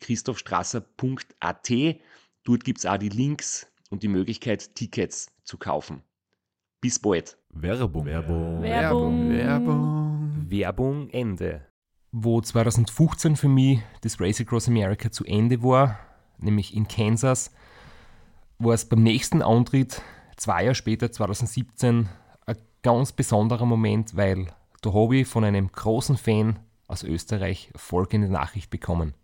www.christophstrasser.at. Dort gibt es auch die Links und die Möglichkeit, Tickets zu kaufen. Bis bald. Werbung. Werbung. Werbung. Werbung. Werbung Ende. Wo 2015 für mich das Race Across America zu Ende war, nämlich in Kansas, war es beim nächsten Antritt, zwei Jahre später, 2017, ein ganz besonderer Moment, weil da habe ich von einem großen Fan aus Österreich folgende Nachricht bekommen.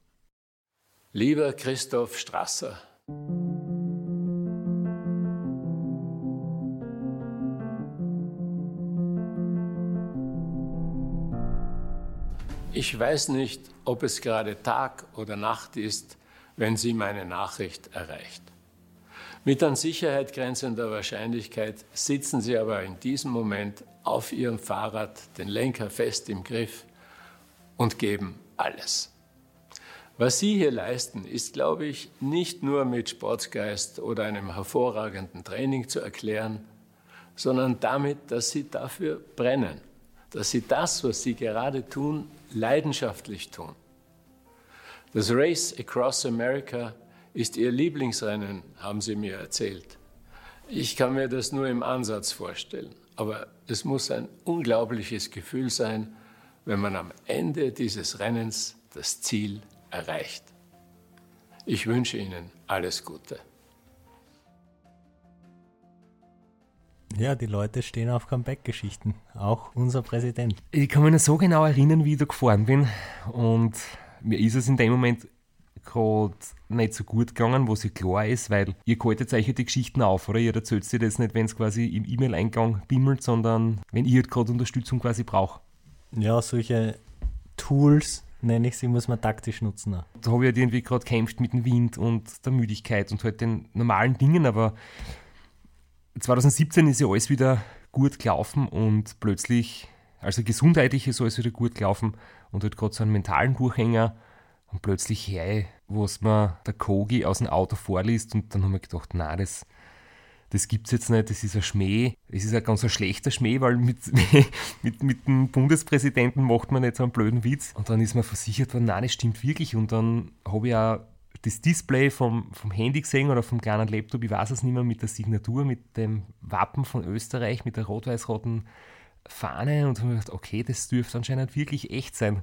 Lieber Christoph Strasser, ich weiß nicht, ob es gerade Tag oder Nacht ist, wenn Sie meine Nachricht erreicht. Mit an Sicherheit grenzender Wahrscheinlichkeit sitzen Sie aber in diesem Moment auf Ihrem Fahrrad, den Lenker fest im Griff und geben alles. Was Sie hier leisten, ist, glaube ich, nicht nur mit Sportsgeist oder einem hervorragenden Training zu erklären, sondern damit, dass Sie dafür brennen, dass Sie das, was Sie gerade tun, leidenschaftlich tun. Das Race Across America ist Ihr Lieblingsrennen, haben Sie mir erzählt. Ich kann mir das nur im Ansatz vorstellen, aber es muss ein unglaubliches Gefühl sein, wenn man am Ende dieses Rennens das Ziel erreicht. Ich wünsche Ihnen alles Gute. Ja, die Leute stehen auf Comeback-Geschichten. Auch unser Präsident. Ich kann mich noch so genau erinnern, wie ich da gefahren bin. Und mir ist es in dem Moment gerade nicht so gut gegangen, was ja klar ist, weil ihr haltet euch ja die Geschichten auf, oder? Ihr erzählt dir das nicht, wenn es quasi im E-Mail-Eingang bimmelt, sondern wenn ihr halt gerade Unterstützung quasi braucht. Ja, solche Tools, nenne ich sie, muss man taktisch nutzen. Da habe ich halt irgendwie gerade kämpft mit dem Wind und der Müdigkeit und halt den normalen Dingen, aber 2017 ist ja alles wieder gut gelaufen und plötzlich, also gesundheitlich ist alles wieder gut gelaufen und halt gerade so einen mentalen Durchhänger und plötzlich hey, was mir der Kogi aus dem Auto vorliest und dann haben wir gedacht, na, das, das gibt's jetzt nicht, das ist ein Schmäh. Es ist ein ganz ein schlechter Schmäh, weil mit, mit, mit dem Bundespräsidenten macht man nicht so einen blöden Witz. Und dann ist mir versichert worden, nein, das stimmt wirklich. Und dann habe ich auch das Display vom, vom Handy gesehen oder vom kleinen Laptop, ich weiß es nicht mehr, mit der Signatur, mit dem Wappen von Österreich, mit der rot-weiß-roten Fahne und habe mir gedacht, okay, das dürfte anscheinend wirklich echt sein.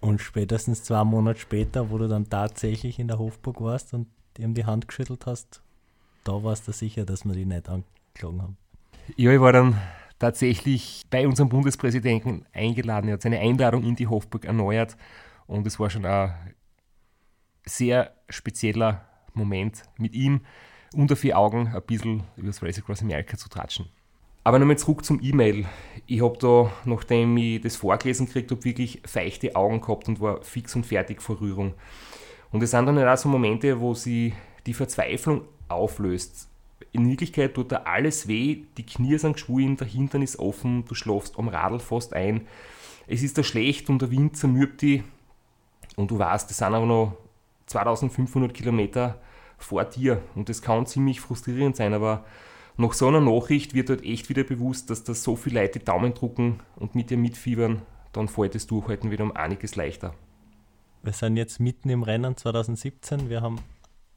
Und spätestens zwei Monate später, wo du dann tatsächlich in der Hofburg warst und ihm die Hand geschüttelt hast, da warst du sicher, dass wir die nicht angeschlagen haben. Ja, ich war dann tatsächlich bei unserem Bundespräsidenten eingeladen. Er hat seine Einladung in die Hofburg erneuert und es war schon ein sehr spezieller Moment mit ihm unter vier Augen ein bisschen über das Race Across America zu tratschen. Aber nochmal zurück zum E-Mail. Ich habe da, nachdem ich das vorgelesen gekriegt habe, wirklich feuchte Augen gehabt und war fix und fertig vor Rührung. Und es sind dann halt auch so Momente, wo sie die Verzweiflung auflöst. In Wirklichkeit tut da alles weh, die Knie sind geschwollen, der Hintern ist offen, du schlafst am Radl fast ein. Es ist da schlecht und der Wind zermürbt dich. Und du weißt, das sind aber noch 2500 Kilometer vor dir. Und das kann ziemlich frustrierend sein, aber nach so einer Nachricht wird halt echt wieder bewusst, dass da so viele Leute die Daumen drucken und mit dir mitfiebern, dann fällt das Durchhalten wieder um einiges leichter. Wir sind jetzt mitten im Rennen 2017. Wir haben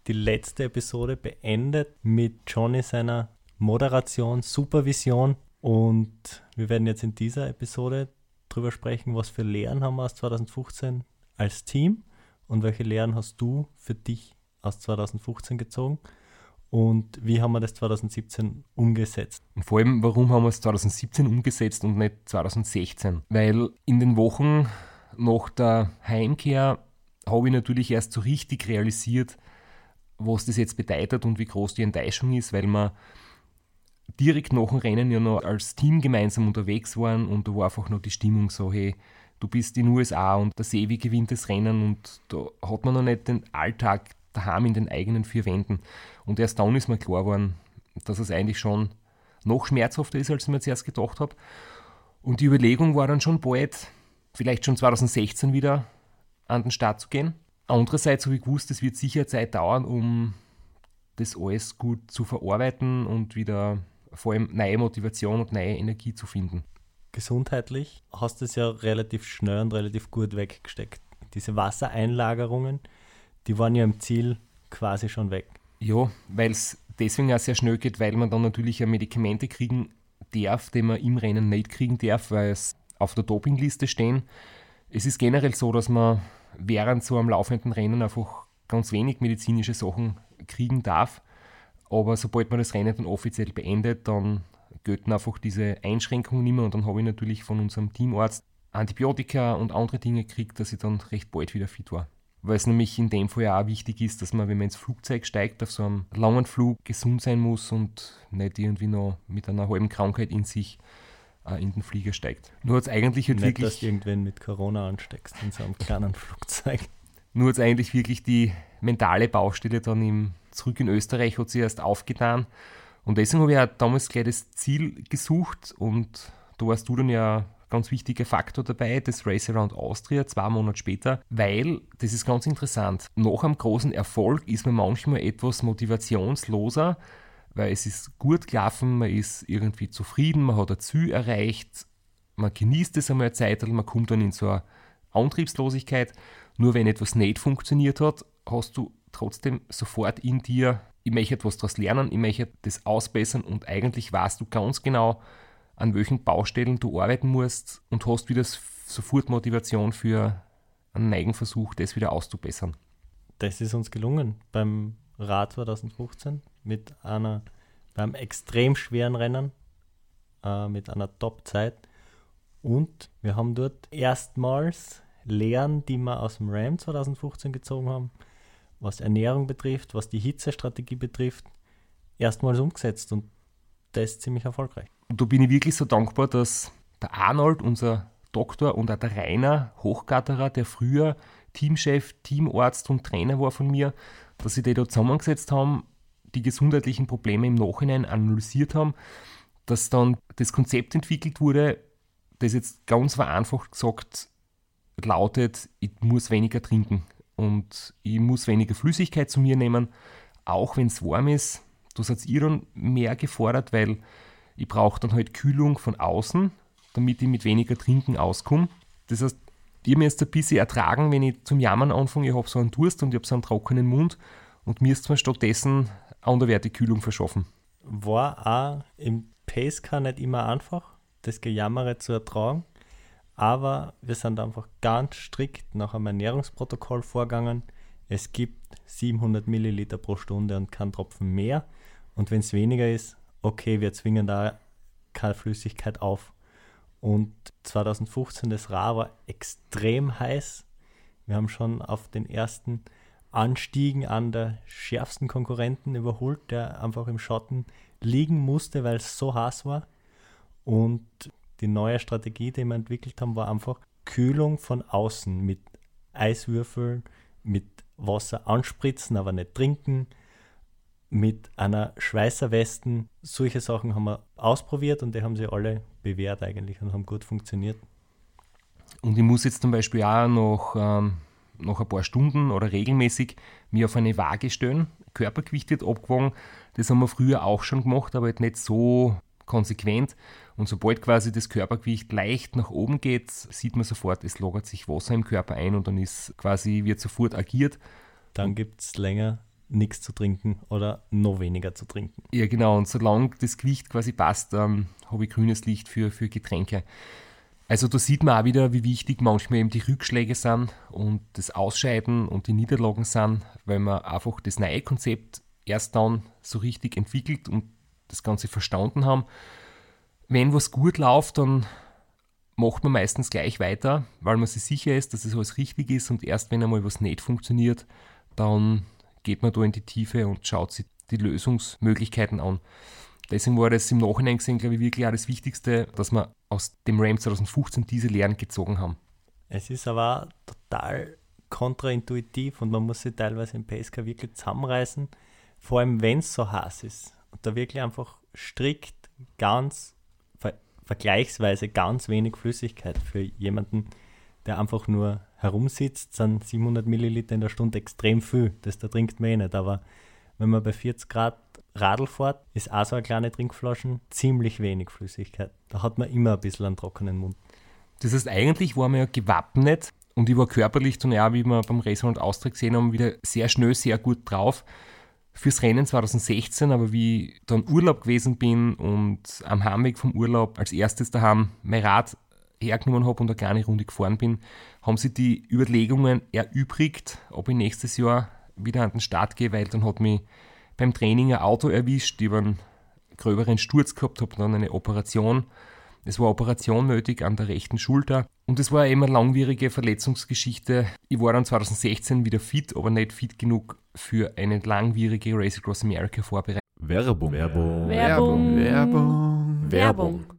die letzte Episode beendet mit Johnny seiner Moderation, Supervision. Und wir werden jetzt in dieser Episode drüber sprechen, was für Lehren haben wir aus 2015 als Team und welche Lehren hast du für dich aus 2015 gezogen? Und wie haben wir das 2017 umgesetzt? Und vor allem, warum haben wir es 2017 umgesetzt und nicht 2016? Weil in den Wochen nach der Heimkehr habe ich natürlich erst so richtig realisiert, was das jetzt bedeutet und wie groß die Enttäuschung ist, weil wir direkt nach dem Rennen ja noch als Team gemeinsam unterwegs waren und da war einfach noch die Stimmung so, hey, du bist in den USA und der Sevi gewinnt das Rennen und da hat man noch nicht den Alltag daheim in den eigenen vier Wänden. Und erst dann ist mir klar geworden, dass es eigentlich schon noch schmerzhafter ist, als ich mir zuerst gedacht habe. Und die Überlegung war dann schon bald, vielleicht schon 2016 wieder an den Start zu gehen. Andererseits habe ich gewusst, es wird sicher Zeit dauern, um das alles gut zu verarbeiten und wieder vor allem neue Motivation und neue Energie zu finden. Gesundheitlich hast du es ja relativ schnell und relativ gut weggesteckt. Diese Wassereinlagerungen, die waren ja im Ziel quasi schon weg. Ja, weil es deswegen auch sehr schnell geht, weil man dann natürlich Medikamente kriegen darf, die man im Rennen nicht kriegen darf, weil es auf der Dopingliste stehen. Es ist generell so, dass man während so einem laufenden Rennen einfach ganz wenig medizinische Sachen kriegen darf. Aber sobald man das Rennen dann offiziell beendet, dann gelten einfach diese Einschränkungen nicht mehr. Und dann habe ich natürlich von unserem Teamarzt Antibiotika und andere Dinge gekriegt, dass ich dann recht bald wieder fit war. Weil es nämlich in dem Fall ja auch wichtig ist, dass man, wenn man ins Flugzeug steigt, auf so einem langen Flug gesund sein muss und nicht irgendwie noch mit einer halben Krankheit in sich in den Flieger steigt. Nur hat es eigentlich halt nicht, wirklich. dass du irgendwen mit Corona ansteckst in so einem kleinen Flugzeug. Nur hat es eigentlich wirklich die mentale Baustelle dann im, zurück in Österreich hat sie erst aufgetan. Und deswegen habe ich auch damals gleich das Ziel gesucht und da warst du dann ja ganz wichtiger Faktor dabei, das Race Around Austria, zwei Monate später, weil, das ist ganz interessant, nach einem großen Erfolg ist man manchmal etwas motivationsloser, weil es ist gut gelaufen, man ist irgendwie zufrieden, man hat ein Ziel erreicht, man genießt es einmal eine Zeit, man kommt dann in so eine Antriebslosigkeit. Nur wenn etwas nicht funktioniert hat, hast du trotzdem sofort in dir, ich möchte etwas daraus lernen, ich möchte das ausbessern und eigentlich weißt du ganz genau, an welchen Baustellen du arbeiten musst und hast wieder sofort Motivation für einen Neigenversuch, das wieder auszubessern. Das ist uns gelungen beim Rad 2015 mit einer, beim extrem schweren Rennen äh, mit einer Top-Zeit. Und wir haben dort erstmals Lehren, die wir aus dem RAM 2015 gezogen haben, was Ernährung betrifft, was die Hitzestrategie betrifft, erstmals umgesetzt und das ist ziemlich erfolgreich. Und da bin ich wirklich so dankbar, dass der Arnold, unser Doktor, und auch der Rainer Hochgatterer, der früher Teamchef, Teamarzt und Trainer war von mir, dass sie die da zusammengesetzt haben, die gesundheitlichen Probleme im Nachhinein analysiert haben, dass dann das Konzept entwickelt wurde, das jetzt ganz vereinfacht gesagt lautet, ich muss weniger trinken und ich muss weniger Flüssigkeit zu mir nehmen, auch wenn es warm ist. Da seid ihr dann mehr gefordert, weil ich brauche dann halt Kühlung von außen, damit ich mit weniger Trinken auskomme. Das heißt, ich mir jetzt ein bisschen ertragen, wenn ich zum Jammern anfange, ich habe so einen Durst und ich habe so einen trockenen Mund und mir ist mir stattdessen anderwerte Kühlung verschaffen. War auch im Pacecar nicht immer einfach, das Gejammere zu ertragen, aber wir sind einfach ganz strikt nach einem Ernährungsprotokoll vorgegangen. Es gibt 700 Milliliter pro Stunde und kein Tropfen mehr. Und wenn es weniger ist, okay, wir zwingen da keine Flüssigkeit auf. Und 2015 das Ra war extrem heiß. Wir haben schon auf den ersten Anstiegen an der schärfsten Konkurrenten überholt, der einfach im Schatten liegen musste, weil es so heiß war. Und die neue Strategie, die wir entwickelt haben, war einfach Kühlung von außen mit Eiswürfeln, mit Wasser anspritzen, aber nicht trinken, mit einer Schweißerwesten. Solche Sachen haben wir ausprobiert und die haben sie alle bewährt eigentlich und haben gut funktioniert. Und ich muss jetzt zum Beispiel auch noch, ähm, noch ein paar Stunden oder regelmäßig mir auf eine Waage stellen. Körpergewicht wird abgewogen. Das haben wir früher auch schon gemacht, aber halt nicht so konsequent. Und sobald quasi das Körpergewicht leicht nach oben geht, sieht man sofort, es lagert sich Wasser im Körper ein und dann ist quasi, wird sofort agiert. Dann gibt es länger nichts zu trinken oder noch weniger zu trinken. Ja, genau. Und solange das Gewicht quasi passt, ähm, habe ich grünes Licht für, für Getränke. Also da sieht man auch wieder, wie wichtig manchmal eben die Rückschläge sind und das Ausscheiden und die Niederlagen sind, weil man einfach das neue Konzept erst dann so richtig entwickelt und das Ganze verstanden haben. Wenn was gut läuft, dann macht man meistens gleich weiter, weil man sich sicher ist, dass es alles richtig ist und erst wenn einmal was nicht funktioniert, dann geht man da in die Tiefe und schaut sich die Lösungsmöglichkeiten an. Deswegen war das im Nachhinein gesehen, glaube ich, wirklich auch das Wichtigste, dass wir aus dem RAM 2015 diese Lehren gezogen haben. Es ist aber total kontraintuitiv und man muss sich teilweise im PSK wirklich zusammenreißen, vor allem wenn es so heiß ist und da wirklich einfach strikt ganz ver vergleichsweise ganz wenig Flüssigkeit für jemanden, der einfach nur herumsitzt, sind 700 Milliliter in der Stunde extrem viel. Das da trinkt man eh nicht. Aber wenn man bei 40 Grad Radl fährt, ist auch so eine kleine Trinkflaschen ziemlich wenig Flüssigkeit. Da hat man immer ein bisschen einen trockenen Mund. Das heißt, eigentlich war man ja gewappnet und ich war körperlich dann ja, wie wir beim Racer und Austria gesehen haben, wieder sehr schnell, sehr gut drauf fürs Rennen 2016, aber wie ich dann Urlaub gewesen bin und am Heimweg vom Urlaub als erstes daheim mein Rad hergenommen habe und eine kleine Runde gefahren bin, haben sie die Überlegungen erübrigt, ob ich nächstes Jahr wieder an den Start gehe, weil dann hat mich beim Training ein Auto erwischt, ich einen gröberen Sturz gehabt, habe dann eine Operation. Es war Operation nötig an der rechten Schulter und es war immer eine langwierige Verletzungsgeschichte. Ich war dann 2016 wieder fit, aber nicht fit genug für eine langwierige Race Across America Vorbereitung. Werbung. Werbung. Werbung. Werbung. Werbung.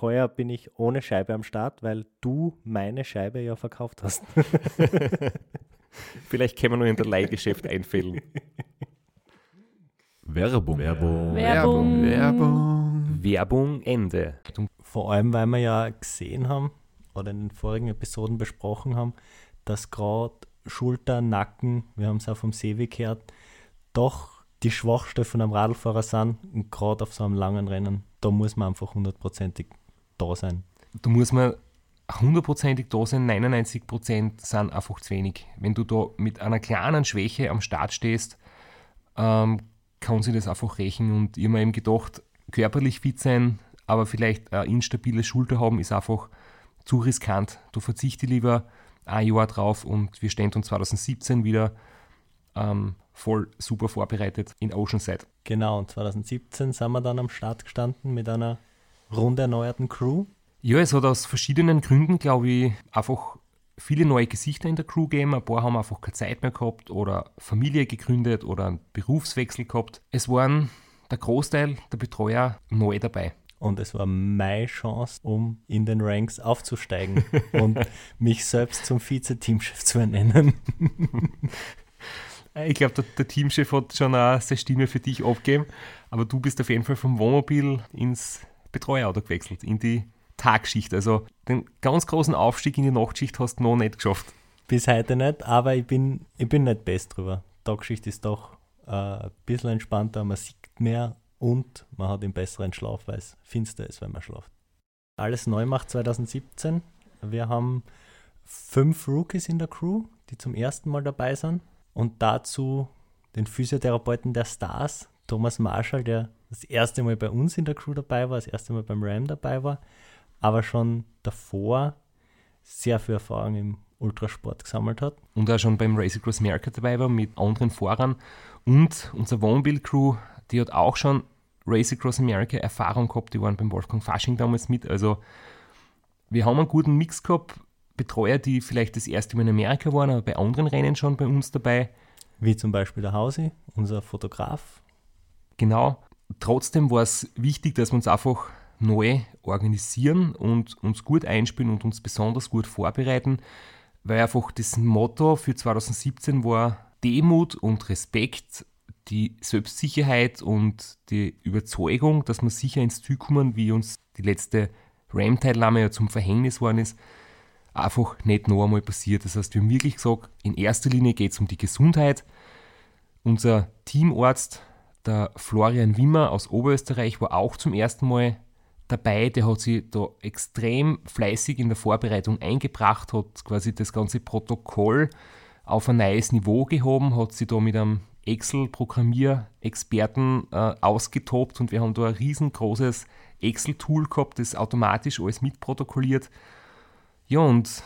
heuer bin ich ohne Scheibe am Start, weil du meine Scheibe ja verkauft hast. Vielleicht können wir nur in der Leihgeschäft einfällen. Werbung. Werbung. Werbung. Werbung. Werbung Ende. Vor allem, weil wir ja gesehen haben oder in den vorigen Episoden besprochen haben, dass gerade Schulter, Nacken, wir haben es auch vom See gehört, doch die Schwachstelle von einem Radlfahrer sind, gerade auf so einem langen Rennen, da muss man einfach hundertprozentig da sein. Da muss man hundertprozentig da sein, 99 Prozent sind einfach zu wenig. Wenn du da mit einer kleinen Schwäche am Start stehst, ähm, kann sich das einfach rächen. Und ich habe mir eben gedacht, körperlich fit sein, aber vielleicht eine instabile Schulter haben, ist einfach zu riskant. Du verzichte lieber ein Jahr drauf und wir stehen dann 2017 wieder ähm, voll super vorbereitet in Oceanside. Genau, und 2017 sind wir dann am Start gestanden mit einer rund erneuerten Crew. Ja, es hat aus verschiedenen Gründen, glaube ich, einfach viele neue Gesichter in der Crew gegeben. Ein paar haben einfach keine Zeit mehr gehabt oder Familie gegründet oder einen Berufswechsel gehabt. Es waren der Großteil der Betreuer neu dabei. Und es war meine Chance, um in den Ranks aufzusteigen und mich selbst zum Vize-Teamchef zu ernennen. ich glaube, der, der, Teamchef hat schon auch seine Stimme für dich abgegeben, aber du bist auf jeden Fall vom Wohnmobil ins Betreuerauto gewechselt, in die Tagschicht. Also den ganz großen Aufstieg in die Nachtschicht hast du noch nicht geschafft. Bis heute nicht, aber ich bin, ich bin nicht best drüber. Tagschicht ist doch äh, ein bisschen entspannter, man sieht mehr und man hat einen besseren Schlaf, weil es finster ist, wenn man schlaft. Alles neu macht 2017. Wir haben fünf Rookies in der Crew, die zum ersten Mal dabei sind. Und dazu den Physiotherapeuten der Stars, Thomas Marshall, der das erste Mal bei uns in der Crew dabei war, das erste Mal beim Ram dabei war, aber schon davor sehr viel Erfahrung im Ultrasport gesammelt hat. Und auch schon beim Race Across America dabei war mit anderen Fahrern. Und unsere Wohnmobil-Crew, die hat auch schon Race Across America Erfahrung gehabt, die waren beim Wolfgang Fasching damals mit. Also wir haben einen guten Mix gehabt. Betreuer, die vielleicht das erste Mal in Amerika waren, aber bei anderen Rennen schon bei uns dabei. Wie zum Beispiel der Hausi, unser Fotograf. Genau. Trotzdem war es wichtig, dass wir uns einfach neu organisieren und uns gut einspielen und uns besonders gut vorbereiten, weil einfach das Motto für 2017 war Demut und Respekt die Selbstsicherheit und die Überzeugung, dass wir sicher ins Ziel kommen, wie uns die letzte RAM-Teilnahme ja zum Verhängnis worden ist, einfach nicht noch einmal passiert. Das heißt, wir haben wirklich gesagt, in erster Linie geht es um die Gesundheit. Unser Teamarzt, der Florian Wimmer aus Oberösterreich, war auch zum ersten Mal dabei. Der hat sich da extrem fleißig in der Vorbereitung eingebracht, hat quasi das ganze Protokoll auf ein neues Niveau gehoben, hat sich da mit einem Excel-Programmierexperten äh, ausgetobt und wir haben da ein riesengroßes Excel-Tool gehabt, das automatisch alles mitprotokolliert. Ja, und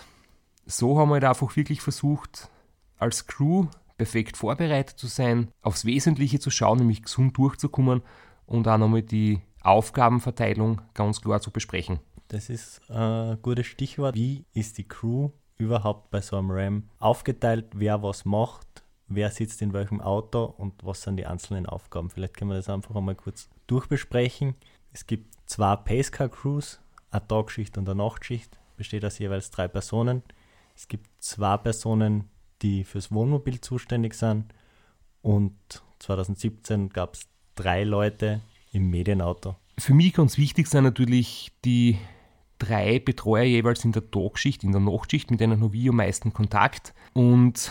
so haben wir halt einfach wirklich versucht, als Crew perfekt vorbereitet zu sein, aufs Wesentliche zu schauen, nämlich gesund durchzukommen und auch nochmal die Aufgabenverteilung ganz klar zu besprechen. Das ist ein gutes Stichwort. Wie ist die Crew überhaupt bei so einem RAM aufgeteilt, wer was macht, wer sitzt in welchem Auto und was sind die einzelnen Aufgaben. Vielleicht können wir das einfach einmal kurz durchbesprechen. Es gibt zwei Pacecar-Crews, eine Tagschicht und eine Nachtschicht, besteht aus jeweils drei Personen. Es gibt zwei Personen, die fürs Wohnmobil zuständig sind und 2017 gab es drei Leute im Medienauto. Für mich ganz wichtig sind natürlich die drei Betreuer jeweils in der Tagschicht, in der Nachtschicht, mit denen habe ich am meisten Kontakt. Und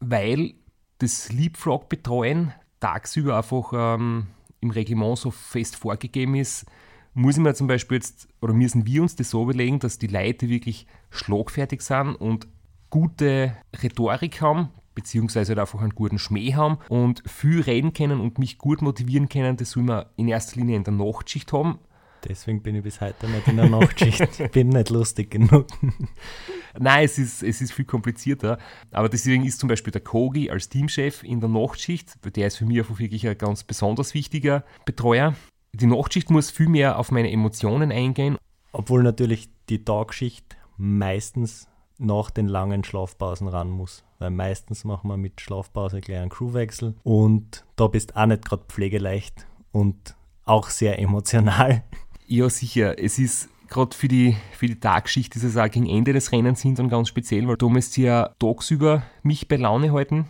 weil das Leapfrog-Betreuen tagsüber einfach ähm, im Reglement so fest vorgegeben ist, muss ich mir zum Beispiel jetzt, oder müssen wir uns das so überlegen, dass die Leute wirklich schlagfertig sind und gute Rhetorik haben, beziehungsweise halt einfach einen guten Schmäh haben und viel reden können und mich gut motivieren können, das soll man in erster Linie in der Nachtschicht haben. Deswegen bin ich bis heute nicht in der Nachtschicht. ich bin nicht lustig genug. Nein, es ist, es ist viel komplizierter. Aber deswegen ist zum Beispiel der Kogi als Teamchef in der Nachtschicht, der ist für mich einfach wirklich ein ganz besonders wichtiger Betreuer. Die Nachtschicht muss viel mehr auf meine Emotionen eingehen. Obwohl natürlich die Tagschicht meistens nach den langen Schlafpausen ran muss. Weil meistens machen wir mit Schlafpause gleich einen Crewwechsel und da bist auch nicht gerade pflegeleicht und auch sehr emotional. Ja, sicher. Es ist gerade für die, für die Tagschicht ist es auch gegen Ende des Rennens hin dann ganz speziell, weil da müsst ihr ja tagsüber mich bei Laune halten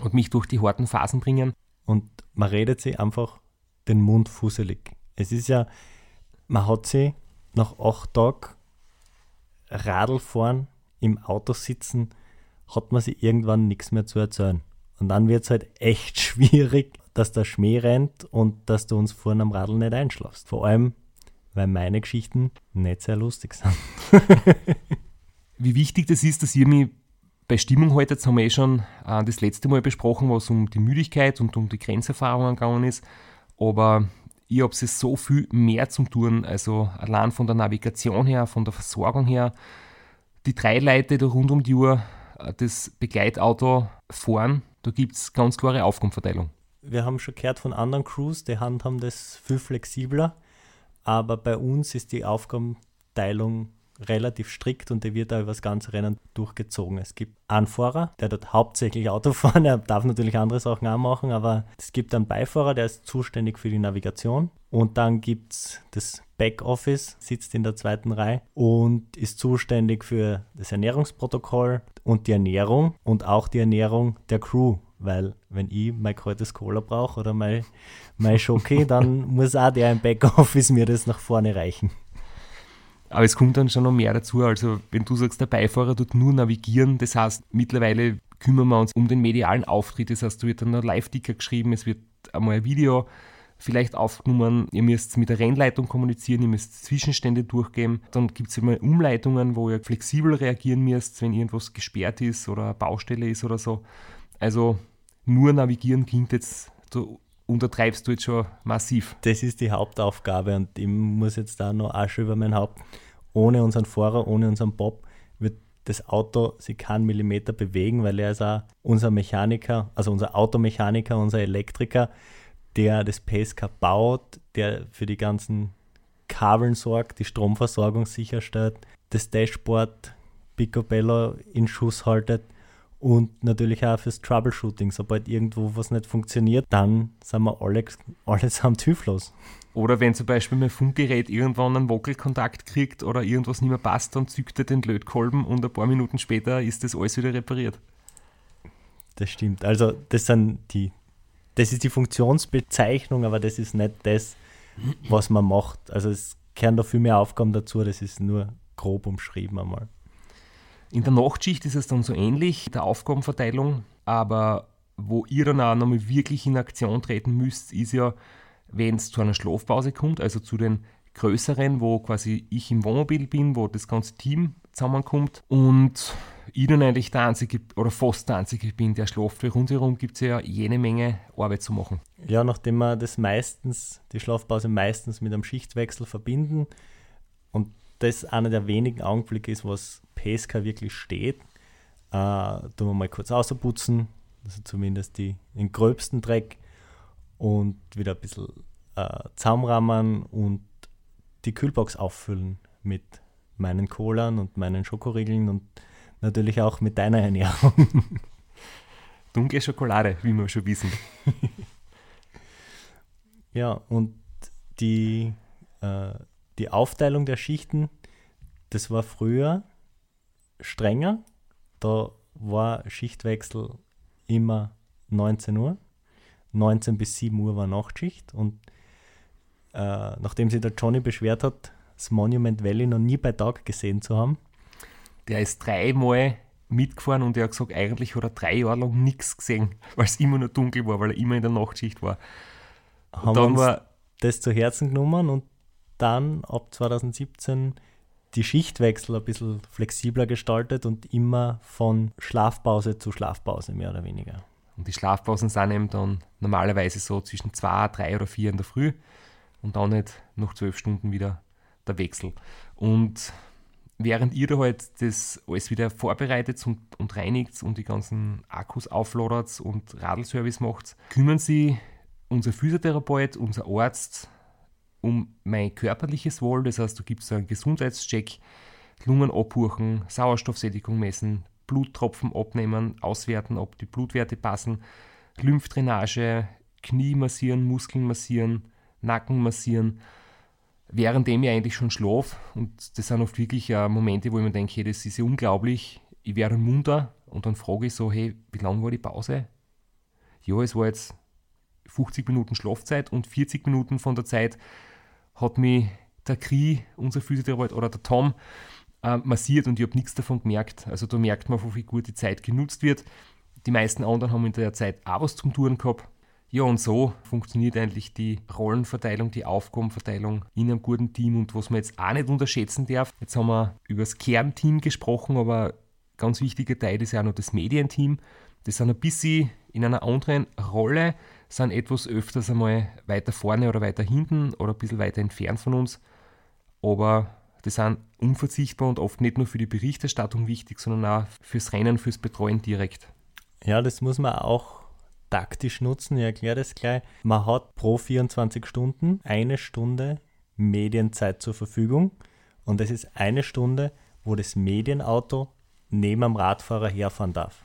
und mich durch die harten Phasen bringen. Und man redet sich einfach den Mund fusselig. Es ist ja, man hat sie nach acht Tagen Radl fahren, im Auto sitzen, hat man sich irgendwann nichts mehr zu erzählen. Und dann wird es halt echt schwierig, dass der Schmäh rennt und dass du uns vorne am Radl nicht einschlafst. Vor allem, weil meine Geschichten nicht sehr lustig sind. Wie wichtig das ist, dass ihr mich bei Stimmung heute, jetzt haben wir eh schon äh, das letzte Mal besprochen, was um die Müdigkeit und um die Grenzerfahrungen gegangen ist. Aber ich habe es so viel mehr zum tun, also allein von der Navigation her, von der Versorgung her. Die drei Leute da rund um die Uhr äh, das Begleitauto fahren, da gibt es ganz klare Aufgabenverteilung. Wir haben schon gehört von anderen Crews, die handhaben das viel flexibler, aber bei uns ist die Aufgabenteilung relativ strikt und der wird auch über das ganze Rennen durchgezogen. Es gibt einen Fahrer, der dort hauptsächlich Auto fahren, er darf natürlich andere Sachen auch machen, aber es gibt einen Beifahrer, der ist zuständig für die Navigation und dann gibt es das Backoffice, sitzt in der zweiten Reihe und ist zuständig für das Ernährungsprotokoll und die Ernährung und auch die Ernährung der Crew. Weil, wenn ich mein kaltes Cola brauche oder mein, mein Schoki, dann muss auch der im Backoffice mir das nach vorne reichen. Aber es kommt dann schon noch mehr dazu. Also, wenn du sagst, der Beifahrer tut nur navigieren, das heißt, mittlerweile kümmern wir uns um den medialen Auftritt. Das heißt, da wird dann ein Live-Ticker geschrieben, es wird einmal ein Video vielleicht aufgenommen, ihr müsst mit der Rennleitung kommunizieren, ihr müsst Zwischenstände durchgeben. Dann gibt es immer Umleitungen, wo ihr flexibel reagieren müsst, wenn irgendwas gesperrt ist oder eine Baustelle ist oder so. Also nur navigieren klingt jetzt, du untertreibst du jetzt schon massiv. Das ist die Hauptaufgabe und ich muss jetzt da noch Asche über mein Haupt. Ohne unseren Fahrer, ohne unseren Bob wird das Auto sich keinen Millimeter bewegen, weil er ist auch unser Mechaniker, also unser Automechaniker, unser Elektriker, der das PSK baut, der für die ganzen Kabeln sorgt, die Stromversorgung sicherstellt, das Dashboard Picobello in Schuss haltet und natürlich auch fürs Troubleshooting. Sobald irgendwo was nicht funktioniert, dann sind wir alle, allesamt hilflos. Oder wenn zum Beispiel mein Funkgerät irgendwann einen Wackelkontakt kriegt oder irgendwas nicht mehr passt, dann zückt er den Lötkolben und ein paar Minuten später ist das alles wieder repariert. Das stimmt. Also das sind die, das ist die Funktionsbezeichnung, aber das ist nicht das, was man macht. Also es kehren da viel mehr Aufgaben dazu, das ist nur grob umschrieben einmal. In der Nachtschicht ist es dann so ähnlich, der Aufgabenverteilung, aber wo ihr dann auch nochmal wirklich in Aktion treten müsst, ist ja, wenn es zu einer Schlafpause kommt, also zu den größeren, wo quasi ich im Wohnmobil bin, wo das ganze Team zusammenkommt und ich dann eigentlich der Einzige oder fast der Einzige bin, der schlaft, weil rundherum gibt es ja jene Menge Arbeit zu machen. Ja, nachdem wir das meistens, die Schlafpause meistens mit einem Schichtwechsel verbinden und das einer der wenigen Augenblicke ist, was PSK wirklich steht, äh, tun wir mal kurz ausputzen, also zumindest die, den gröbsten Dreck und wieder ein bisschen äh, zusammenrahmen und die Kühlbox auffüllen mit meinen Colan und meinen Schokoriegeln und natürlich auch mit deiner Ernährung. Dunkle Schokolade, wie wir schon wissen. ja, und die, äh, die Aufteilung der Schichten, das war früher strenger. Da war Schichtwechsel immer 19 Uhr. 19 bis 7 Uhr war Nachtschicht und äh, nachdem sich der Johnny beschwert hat, das Monument Valley noch nie bei Tag gesehen zu haben. Der ist dreimal mitgefahren und er hat gesagt, eigentlich hat er drei Jahre lang nichts gesehen, weil es immer nur dunkel war, weil er immer in der Nachtschicht war. Haben dann wir war das zu Herzen genommen und dann ab 2017 die Schichtwechsel ein bisschen flexibler gestaltet und immer von Schlafpause zu Schlafpause, mehr oder weniger. Und die Schlafpausen sind eben dann normalerweise so zwischen zwei, drei oder vier in der Früh und dann nicht noch zwölf Stunden wieder der Wechsel. Und während ihr da halt das alles wieder vorbereitet und, und reinigt und die ganzen Akkus auflodert und Radlservice macht, kümmern sie unser Physiotherapeut, unser Arzt, um mein körperliches Wohl. Das heißt, du gibst einen Gesundheitscheck, Lungen abhorchen, Sauerstoffsättigung messen, Bluttropfen abnehmen, auswerten, ob die Blutwerte passen, Lymphdrainage, Knie massieren, Muskeln massieren, Nacken massieren, währenddem ich eigentlich schon schlafe. Und das sind oft wirklich uh, Momente, wo ich mir denke, hey, das ist ja unglaublich, ich werde munter und dann frage ich so, hey, wie lange war die Pause? Ja, es war jetzt 50 Minuten Schlafzeit und 40 Minuten von der Zeit hat mich der Kri, unser Physiotherapeut, oder der Tom äh, massiert und ich habe nichts davon gemerkt. Also da merkt man, wie gut die Zeit genutzt wird. Die meisten anderen haben in der Zeit auch was zum Touren gehabt. Ja, und so funktioniert eigentlich die Rollenverteilung, die Aufgabenverteilung in einem guten Team und was man jetzt auch nicht unterschätzen darf. Jetzt haben wir über das Kernteam gesprochen, aber ganz wichtiger Teil ist ja auch noch das Medienteam. Das sind ein bisschen in einer anderen Rolle, sind etwas öfters einmal weiter vorne oder weiter hinten oder ein bisschen weiter entfernt von uns. Aber die sind unverzichtbar und oft nicht nur für die Berichterstattung wichtig, sondern auch fürs Rennen, fürs Betreuen direkt. Ja, das muss man auch taktisch nutzen. Ich erkläre das gleich. Man hat pro 24 Stunden eine Stunde Medienzeit zur Verfügung und das ist eine Stunde, wo das Medienauto neben dem Radfahrer herfahren darf.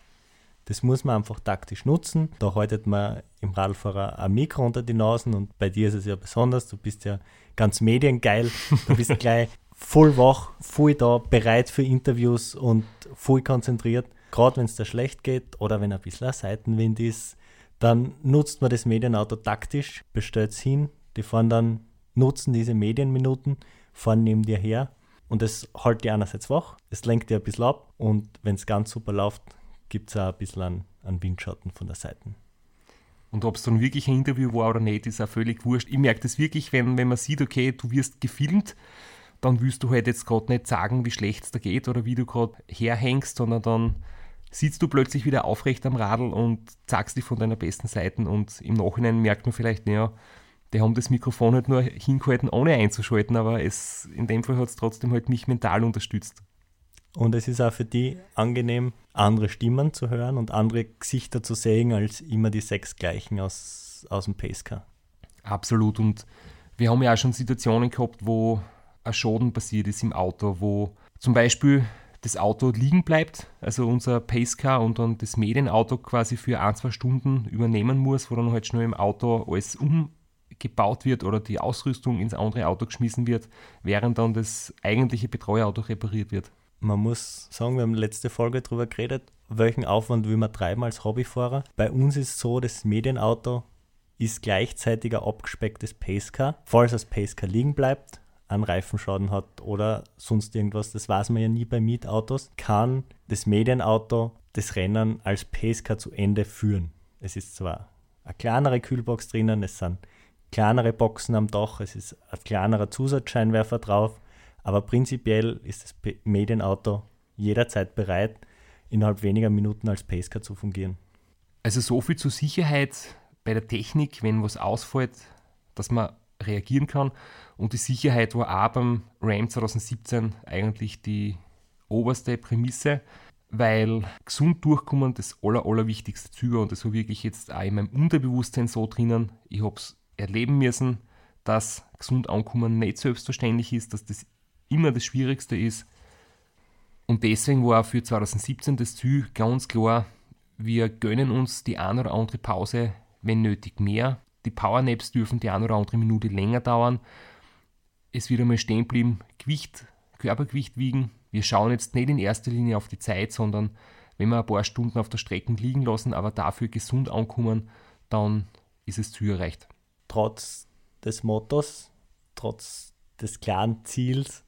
Das muss man einfach taktisch nutzen. Da haltet man im Radfahrer ein Mikro unter die Nasen und bei dir ist es ja besonders. Du bist ja ganz mediengeil. Du bist gleich voll wach, voll da, bereit für Interviews und voll konzentriert. Gerade wenn es da schlecht geht oder wenn ein bisschen ein Seitenwind ist, dann nutzt man das Medienauto taktisch, bestellt es hin, die fahren dann, nutzen diese Medienminuten, fahren neben dir her und das hält die einerseits wach, es lenkt dir ein bisschen ab und wenn es ganz super läuft, gibt es auch ein bisschen an, an Windschatten von der Seite. Und ob es dann wirklich ein Interview war oder nicht, ist auch völlig wurscht. Ich merke das wirklich, wenn, wenn man sieht, okay, du wirst gefilmt, dann willst du halt jetzt gerade nicht sagen, wie schlecht es da geht oder wie du gerade herhängst, sondern dann sitzt du plötzlich wieder aufrecht am Radl und zeigst dich von deiner besten Seite und im Nachhinein merkt man vielleicht, naja, die haben das Mikrofon halt nur hingehalten, ohne einzuschalten, aber es, in dem Fall hat es trotzdem halt mich mental unterstützt. Und es ist auch für die angenehm, andere Stimmen zu hören und andere Gesichter zu sehen, als immer die sechs gleichen aus, aus dem Pacecar. Absolut. Und wir haben ja auch schon Situationen gehabt, wo ein Schaden passiert ist im Auto, wo zum Beispiel das Auto liegen bleibt, also unser Pacecar und dann das Medienauto quasi für ein, zwei Stunden übernehmen muss, wo dann halt schnell im Auto alles umgebaut wird oder die Ausrüstung ins andere Auto geschmissen wird, während dann das eigentliche Betreuerauto repariert wird. Man muss sagen, wir haben letzte Folge darüber geredet, welchen Aufwand will man treiben als Hobbyfahrer. Bei uns ist so, das Medienauto ist gleichzeitig ein abgespecktes Pacecar. Falls das Pacecar liegen bleibt, einen Reifenschaden hat oder sonst irgendwas, das weiß man ja nie bei Mietautos, kann das Medienauto das Rennen als Pacecar zu Ende führen. Es ist zwar eine kleinere Kühlbox drinnen, es sind kleinere Boxen am Dach, es ist ein kleinerer Zusatzscheinwerfer drauf, aber prinzipiell ist das Medienauto jederzeit bereit, innerhalb weniger Minuten als Pacecar zu fungieren. Also so viel zur Sicherheit bei der Technik, wenn was ausfällt, dass man reagieren kann. Und die Sicherheit war auch beim RAM 2017 eigentlich die oberste Prämisse, weil gesund durchkommen das aller, allerwichtigste Ziel und das war wirklich jetzt auch in meinem Unterbewusstsein so drinnen. Ich habe es erleben müssen, dass gesund ankommen nicht selbstverständlich ist, dass das immer das Schwierigste ist. Und deswegen war für 2017 das Ziel ganz klar, wir gönnen uns die eine oder andere Pause, wenn nötig mehr. Die Powernaps dürfen die eine oder andere Minute länger dauern. Es wird einmal stehen bleiben, Gewicht, Körpergewicht wiegen. Wir schauen jetzt nicht in erster Linie auf die Zeit, sondern wenn wir ein paar Stunden auf der Strecke liegen lassen, aber dafür gesund ankommen, dann ist es Ziel erreicht. Trotz des Mottos, trotz des klaren Ziels,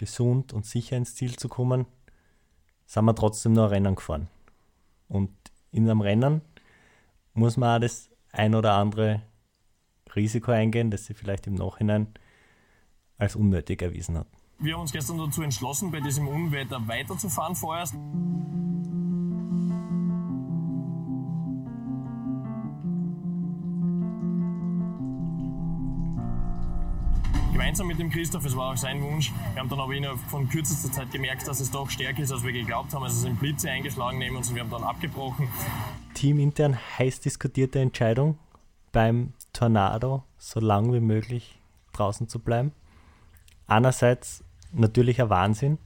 gesund und sicher ins Ziel zu kommen, sind wir trotzdem noch ein Rennen gefahren. Und in einem Rennen muss man auch das ein oder andere Risiko eingehen, das sie vielleicht im Nachhinein als unnötig erwiesen hat. Wir haben uns gestern dazu entschlossen, bei diesem Unwetter weiterzufahren vorerst. Gemeinsam mit dem Christoph, es war auch sein Wunsch. Wir haben dann aber innerhalb von kürzester Zeit gemerkt, dass es doch stärker ist, als wir geglaubt haben. Also sind Blitze eingeschlagen neben uns und wir haben dann abgebrochen teamintern heiß diskutierte Entscheidung, beim Tornado so lang wie möglich draußen zu bleiben. Einerseits natürlich ein Wahnsinn,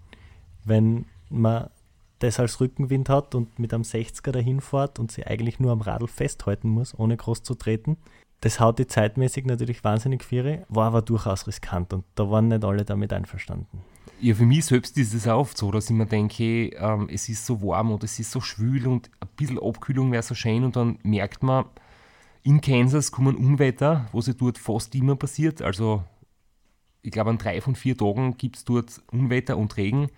wenn man das als Rückenwind hat und mit einem 60er dahin fährt und sie eigentlich nur am Radl festhalten muss, ohne groß zu treten. Das haut die zeitmäßig natürlich wahnsinnig viere, war aber durchaus riskant und da waren nicht alle damit einverstanden. Ja, für mich selbst ist es oft so, dass ich mir denke, ähm, es ist so warm und es ist so schwül und ein bisschen Abkühlung wäre so schön und dann merkt man, in Kansas kommen Unwetter, wo sie dort fast immer passiert. Also ich glaube, an drei von vier Tagen gibt es dort Unwetter und Regen.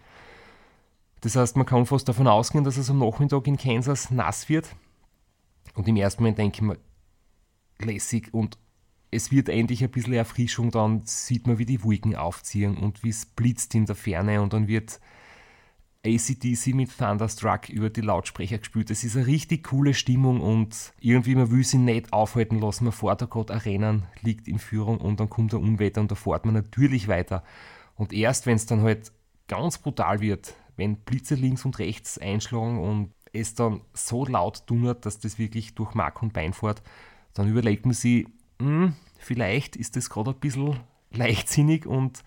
Das heißt, man kann fast davon ausgehen, dass es am Nachmittag in Kansas nass wird. Und im ersten Moment denke ich mir, lässig und es wird endlich ein bisschen Erfrischung, dann sieht man, wie die Wolken aufziehen und wie es blitzt in der Ferne und dann wird ACDC mit Thunderstruck über die Lautsprecher gespielt. Es ist eine richtig coole Stimmung und irgendwie, man will sie nicht aufhalten lassen. Man fährt da gerade Rennen, liegt in Führung und dann kommt der Unwetter und da fährt man natürlich weiter. Und erst wenn es dann halt ganz brutal wird, wenn Blitze links und rechts einschlagen und es dann so laut donnert, dass das wirklich durch Mark und Bein fährt, dann überlegt man sich, hm, vielleicht ist das gerade ein bisschen leichtsinnig und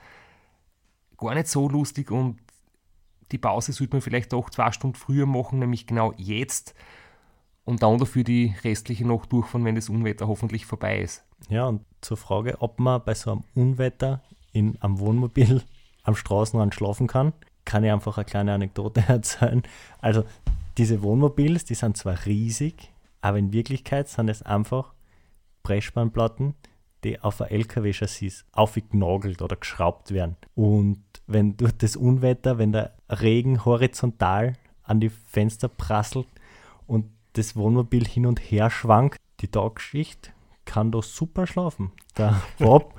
gar nicht so lustig und die Pause sollte man vielleicht auch zwei Stunden früher machen, nämlich genau jetzt und dann dafür die restliche Nacht durchfahren, wenn das Unwetter hoffentlich vorbei ist. Ja, und zur Frage, ob man bei so einem Unwetter in einem Wohnmobil am Straßenrand schlafen kann, kann ich einfach eine kleine Anekdote erzählen. Also diese Wohnmobils, die sind zwar riesig, aber in Wirklichkeit sind es einfach Pressspanplatten, die auf ein LKW-Chassis aufgenagelt oder geschraubt werden. Und wenn durch das Unwetter, wenn der Regen horizontal an die Fenster prasselt und das Wohnmobil hin und her schwankt, die Tagschicht kann da super schlafen. Der Bob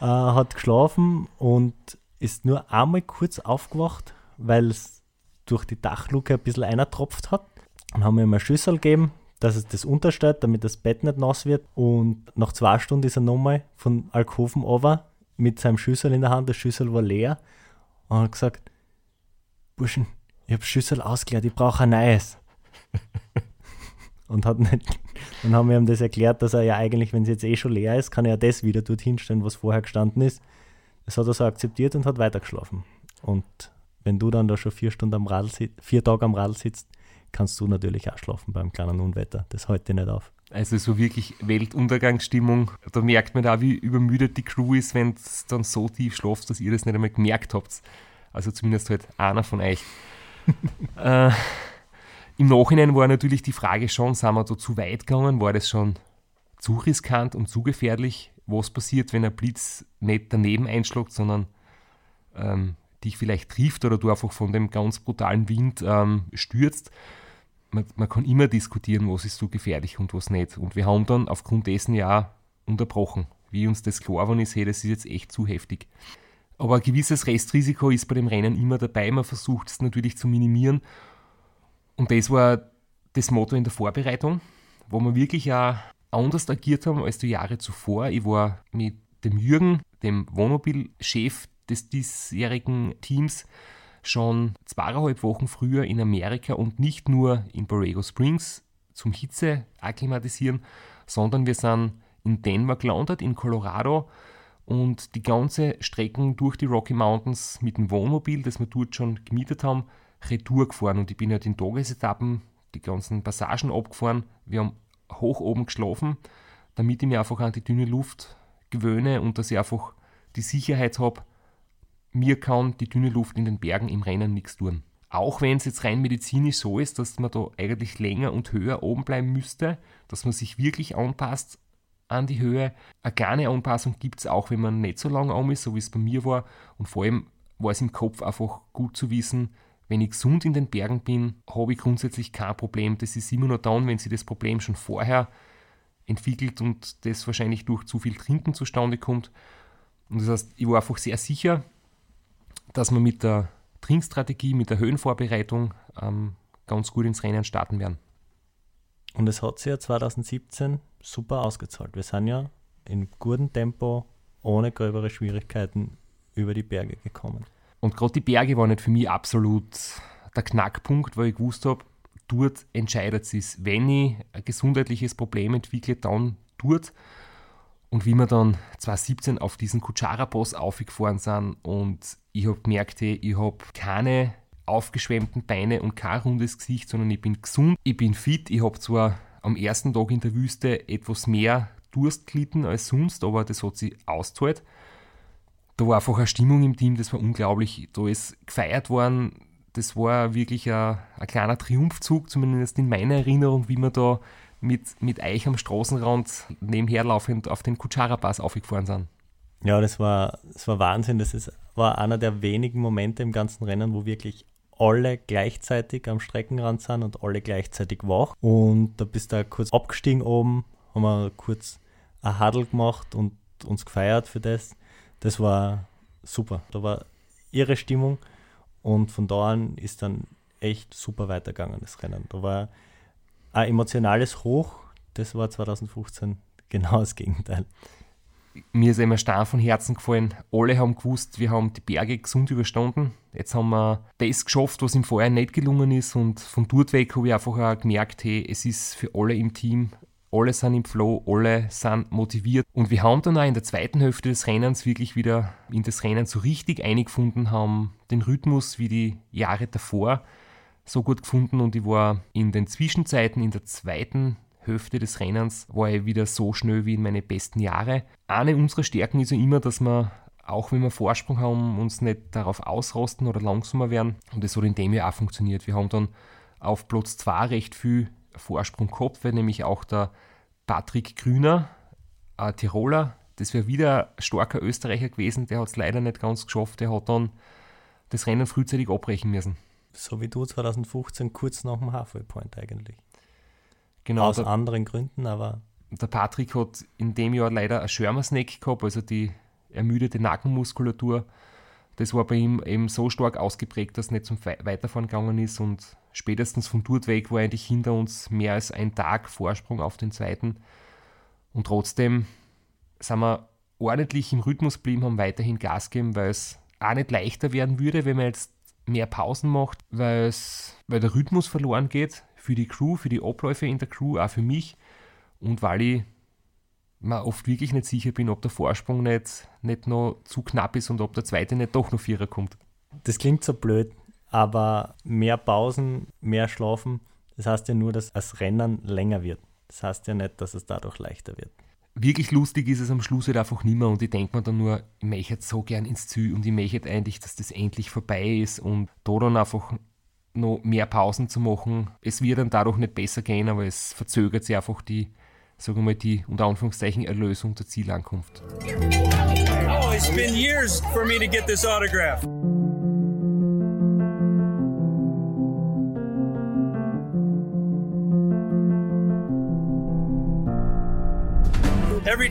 äh, hat geschlafen und ist nur einmal kurz aufgewacht, weil es durch die Dachluke ein bisschen einertropft hat. Dann haben wir ihm eine Schüssel gegeben, dass es das unterstellt, damit das Bett nicht nass wird. Und nach zwei Stunden ist er nochmal von Alkoven over mit seinem Schüssel in der Hand. Der Schüssel war leer. Und hat gesagt, Burschen, ich habe Schüssel ausgeleert, ich brauche ein neues. und hat nicht, dann haben wir ihm das erklärt, dass er ja eigentlich, wenn es jetzt eh schon leer ist, kann er ja das wieder dorthin stellen, was vorher gestanden ist. Das hat er so akzeptiert und hat weitergeschlafen. Und wenn du dann da schon vier Stunden am Radl vier Tage am Radl sitzt, kannst du natürlich auch schlafen beim kleinen Unwetter. Das hält dir nicht auf. Also so wirklich Weltuntergangsstimmung. Da merkt man da, wie übermüdet die Crew ist, wenn es dann so tief schläft, dass ihr das nicht einmal gemerkt habt. Also zumindest halt einer von euch. äh, Im Nachhinein war natürlich die Frage schon, sind wir da zu weit gegangen? War das schon zu riskant und zu gefährlich? Was passiert, wenn ein Blitz nicht daneben einschlägt, sondern ähm, dich vielleicht trifft oder du einfach von dem ganz brutalen Wind ähm, stürzt? Man, man, kann immer diskutieren, was ist so gefährlich und was nicht. Und wir haben dann aufgrund dessen ja unterbrochen. Wie uns das klar war, ist, hey, das ist jetzt echt zu heftig. Aber ein gewisses Restrisiko ist bei dem Rennen immer dabei. Man versucht es natürlich zu minimieren. Und das war das Motto in der Vorbereitung, wo wir wirklich auch anders agiert haben als die Jahre zuvor. Ich war mit dem Jürgen, dem Wohnmobilchef des diesjährigen Teams, schon zweieinhalb Wochen früher in Amerika und nicht nur in Borrego Springs zum Hitze akklimatisieren, sondern wir sind in Denver gelandet, in Colorado und die ganze Strecken durch die Rocky Mountains mit dem Wohnmobil, das wir dort schon gemietet haben, retour gefahren und ich bin halt in Tagesetappen die ganzen Passagen abgefahren. Wir haben hoch oben geschlafen, damit ich mir einfach an die dünne Luft gewöhne und dass ich einfach die Sicherheit habe, mir kann die dünne Luft in den Bergen im Rennen nichts tun. Auch wenn es jetzt rein medizinisch so ist, dass man da eigentlich länger und höher oben bleiben müsste, dass man sich wirklich anpasst an die Höhe. Eine kleine Anpassung gibt es auch, wenn man nicht so lange um ist, so wie es bei mir war. Und vor allem war es im Kopf einfach gut zu wissen, wenn ich gesund in den Bergen bin, habe ich grundsätzlich kein Problem. Das ist immer nur dann, wenn sich das Problem schon vorher entwickelt und das wahrscheinlich durch zu viel Trinken zustande kommt. Und das heißt, ich war einfach sehr sicher, dass wir mit der Trinkstrategie, mit der Höhenvorbereitung ähm, ganz gut ins Rennen starten werden. Und es hat sich ja 2017 super ausgezahlt. Wir sind ja in gutem Tempo, ohne gröbere Schwierigkeiten über die Berge gekommen. Und gerade die Berge waren nicht für mich absolut der Knackpunkt, weil ich gewusst habe, dort entscheidet es. Wenn ich ein gesundheitliches Problem entwickle, dann dort. Und wie wir dann 2017 auf diesen Kutschara-Boss aufgefahren sind und ich habe gemerkt, ich habe keine aufgeschwemmten Beine und kein rundes Gesicht, sondern ich bin gesund, ich bin fit. Ich habe zwar am ersten Tag in der Wüste etwas mehr Durst gelitten als sonst, aber das hat sich ausgezahlt. Da war einfach eine Stimmung im Team, das war unglaublich. Da ist gefeiert worden, das war wirklich ein, ein kleiner Triumphzug, zumindest in meiner Erinnerung, wie wir da mit, mit Eich am Straßenrand nebenherlaufend auf den Kutschara-Pass aufgefahren sind. Ja, das war, das war Wahnsinn. Das ist, war einer der wenigen Momente im ganzen Rennen, wo wirklich alle gleichzeitig am Streckenrand sind und alle gleichzeitig wach. Und da bist du kurz abgestiegen oben, haben wir kurz ein Huddle gemacht und uns gefeiert für das. Das war super. Da war ihre Stimmung und von da an ist dann echt super weitergegangen, das Rennen. Da war ein emotionales Hoch, das war 2015 genau das Gegenteil. Mir ist immer stark von Herzen gefallen. Alle haben gewusst, wir haben die Berge gesund überstanden. Jetzt haben wir das geschafft, was im Vorjahr nicht gelungen ist. Und von dort weg habe ich einfach auch gemerkt, hey, es ist für alle im Team alle sind im Flow, alle sind motiviert. Und wir haben dann auch in der zweiten Hälfte des Rennens wirklich wieder in das Rennen so richtig eingefunden, haben den Rhythmus wie die Jahre davor so gut gefunden und ich war in den Zwischenzeiten in der zweiten Hälfte des Rennens war ich wieder so schnell wie in meine besten Jahre. Eine unserer Stärken ist ja immer, dass wir, auch wenn wir Vorsprung haben, uns nicht darauf ausrosten oder langsamer werden. Und das hat in dem Jahr auch funktioniert. Wir haben dann auf Platz 2 recht viel Vorsprung gehabt, weil nämlich auch der Patrick Grüner, ein Tiroler, das wäre wieder ein starker Österreicher gewesen, der hat es leider nicht ganz geschafft, der hat dann das Rennen frühzeitig abbrechen müssen. So wie du 2015, kurz nach dem Halfway Point eigentlich. Genau. Aus der, anderen Gründen, aber. Der Patrick hat in dem Jahr leider ein Schirmersneck gehabt, also die ermüdete Nackenmuskulatur. Das war bei ihm eben so stark ausgeprägt, dass nicht zum Weiterfahren gegangen ist und spätestens von dort weg war eigentlich hinter uns mehr als ein Tag Vorsprung auf den zweiten. Und trotzdem sind wir ordentlich im Rhythmus geblieben, haben weiterhin Gas gegeben, weil es auch nicht leichter werden würde, wenn man jetzt mehr Pausen macht, weil, der Rhythmus verloren geht für die Crew, für die Abläufe in der Crew, auch für mich und weil ich mir oft wirklich nicht sicher bin, ob der Vorsprung nicht, nicht noch zu knapp ist und ob der zweite nicht doch noch Vierer kommt. Das klingt so blöd, aber mehr Pausen, mehr Schlafen, das heißt ja nur, dass das Rennen länger wird. Das heißt ja nicht, dass es dadurch leichter wird. Wirklich lustig ist es am Schluss halt einfach nicht mehr und ich denke mir dann nur, ich möchte so gern ins Ziel und ich möchte eigentlich, dass das endlich vorbei ist und da dann einfach noch mehr Pausen zu machen. Es wird dann dadurch nicht besser gehen, aber es verzögert sich einfach die, sagen wir mal, die unter Anführungszeichen Erlösung der Zielankunft. Oh, it's been years for me to get this autograph.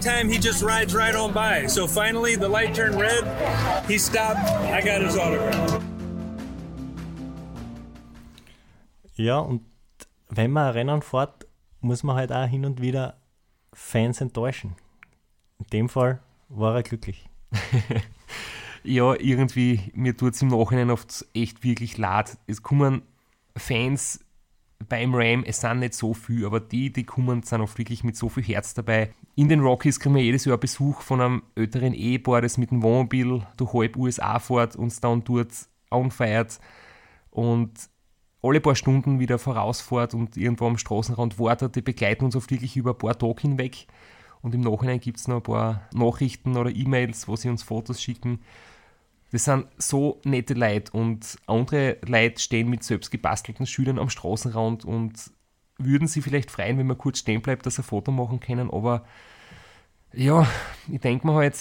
Every time he just rides right on by. So finally, the light turned red. He stopped. I got his autograph. Ja, und wenn man ein Rennen fährt, muss man halt auch hin und wieder Fans enttäuschen. In dem Fall war er glücklich. ja, irgendwie, mir tut es im Nachhinein oft echt wirklich leid. Es kommen Fans beim Ram, es sind nicht so viel, aber die, die kommen, sind oft wirklich mit so viel Herz dabei. In den Rockies kriegen wir jedes Jahr Besuch von einem älteren Ehepaar, das mit dem Wohnmobil durch halb USA fährt, uns dann dort anfeiert und alle paar Stunden wieder vorausfährt und irgendwo am Straßenrand wartet. Die begleiten uns oft wirklich über ein paar Tage hinweg. Und im Nachhinein gibt es noch ein paar Nachrichten oder E-Mails, wo sie uns Fotos schicken das sind so nette Leute und andere Leute stehen mit selbst gebastelten Schülern am Straßenrand und würden sie vielleicht freuen, wenn man kurz stehen bleibt, dass sie ein Foto machen können, aber ja, ich denke mir halt,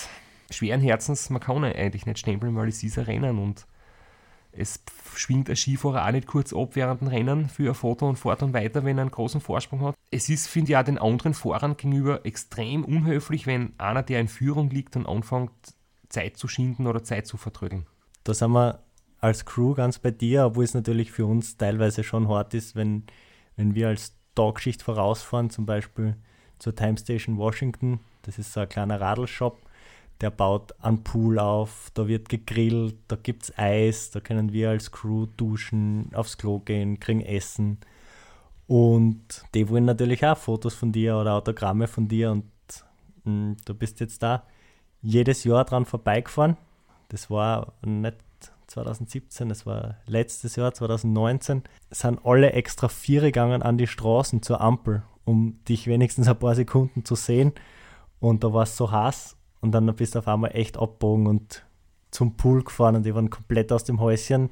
schweren Herzens, man kann eigentlich nicht stehen bleiben, weil es ist ein Rennen und es schwingt ein Skifahrer auch nicht kurz ab während dem Rennen für ein Foto und fährt dann weiter, wenn er einen großen Vorsprung hat. Es ist, finde ich, auch den anderen Fahrern gegenüber extrem unhöflich, wenn einer, der in Führung liegt und anfängt, Zeit zu schinden oder Zeit zu vertrödeln. Da sind wir als Crew ganz bei dir, obwohl es natürlich für uns teilweise schon hart ist, wenn, wenn wir als Tagschicht vorausfahren, zum Beispiel zur Time Station Washington. Das ist so ein kleiner Radlshop, der baut einen Pool auf, da wird gegrillt, da gibt es Eis, da können wir als Crew duschen, aufs Klo gehen, kriegen Essen. Und die wollen natürlich auch Fotos von dir oder Autogramme von dir und mh, hm, du bist jetzt da jedes Jahr dran vorbeigefahren. Das war nicht 2017, das war letztes Jahr, 2019. Sind alle extra vier gegangen an die Straßen zur Ampel, um dich wenigstens ein paar Sekunden zu sehen. Und da war es so heiß und dann bist du auf einmal echt abgebogen und zum Pool gefahren und die waren komplett aus dem Häuschen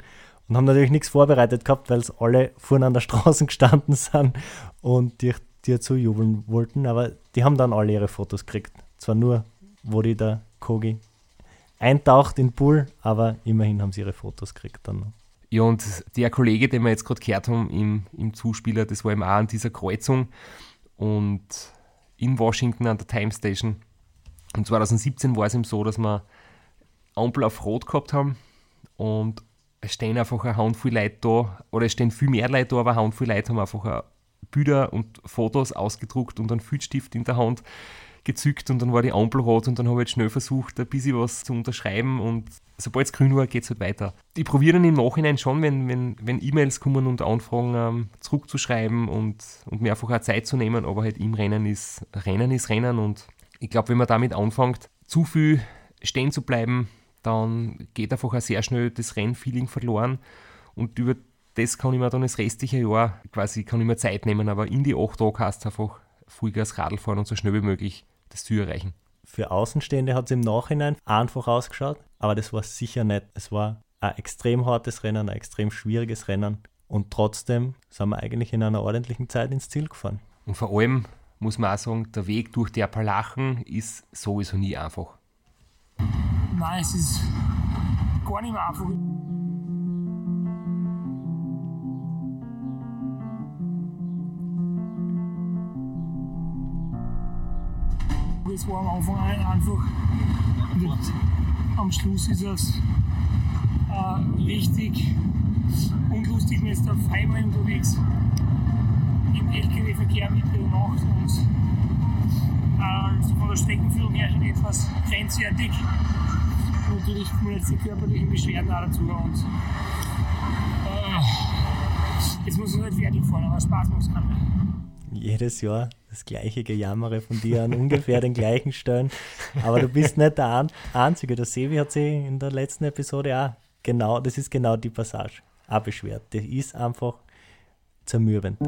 und haben natürlich nichts vorbereitet gehabt, weil es alle vorne an der Straße gestanden sind und dir, dir zujubeln wollten. Aber die haben dann alle ihre Fotos gekriegt. Zwar nur wo die der Kogi eintaucht in den Pool, aber immerhin haben sie ihre Fotos gekriegt dann noch. Ja, und der Kollege, den wir jetzt gerade gehört haben im, im Zuspieler, das war eben auch an dieser Kreuzung. Und in Washington an der Time Station. Und 2017 war es ihm so, dass wir Ampel auf Rot gehabt haben und es stehen einfach eine Handvoll Leute da, oder es stehen viel mehr Leute da, aber eine Handvoll Leute haben einfach Bilder und Fotos ausgedruckt und einen Filzstift in der Hand gezückt und dann war die Ampel rot und dann habe ich jetzt schnell versucht, ein bisschen was zu unterschreiben und sobald es grün war, geht es halt weiter. Ich probiere dann im Nachhinein schon, wenn, wenn, wenn E-Mails kommen und Anfragen ähm, zurückzuschreiben und, und mir einfach auch Zeit zu nehmen, aber halt im Rennen ist Rennen ist Rennen und ich glaube, wenn man damit anfängt, zu viel stehen zu bleiben, dann geht einfach auch sehr schnell das Rennfeeling verloren und über das kann ich mir dann das restliche Jahr quasi kann ich mir Zeit nehmen, aber in die acht Tage hast einfach Vollgas Radl fahren und so schnell wie möglich das Ziel erreichen. Für Außenstehende hat es im Nachhinein einfach ausgeschaut, aber das war sicher nicht. Es war ein extrem hartes Rennen, ein extrem schwieriges Rennen und trotzdem sind wir eigentlich in einer ordentlichen Zeit ins Ziel gefahren. Und vor allem muss man auch sagen, der Weg durch die Appalachen ist sowieso nie einfach. Nein, es ist gar nicht mehr einfach. Es war am Anfang einfach, am Schluss ist es äh, richtig unlustig, man ist da Freiball unterwegs im LKW-Verkehr in der Nacht und äh, von der Streckenführung her schon etwas grenzwertig. Natürlich kommen jetzt die körperlichen Beschwerden auch dazu. Und äh, jetzt muss es nicht fertig fahren, aber Spaß muss es jedes Jahr das gleiche Gejammere von dir an ungefähr den gleichen Stellen. Aber du bist nicht der Einzige. Der Sevi hat sich in der letzten Episode auch genau, das ist genau die Passage, auch beschwert. Das ist einfach zermürbend.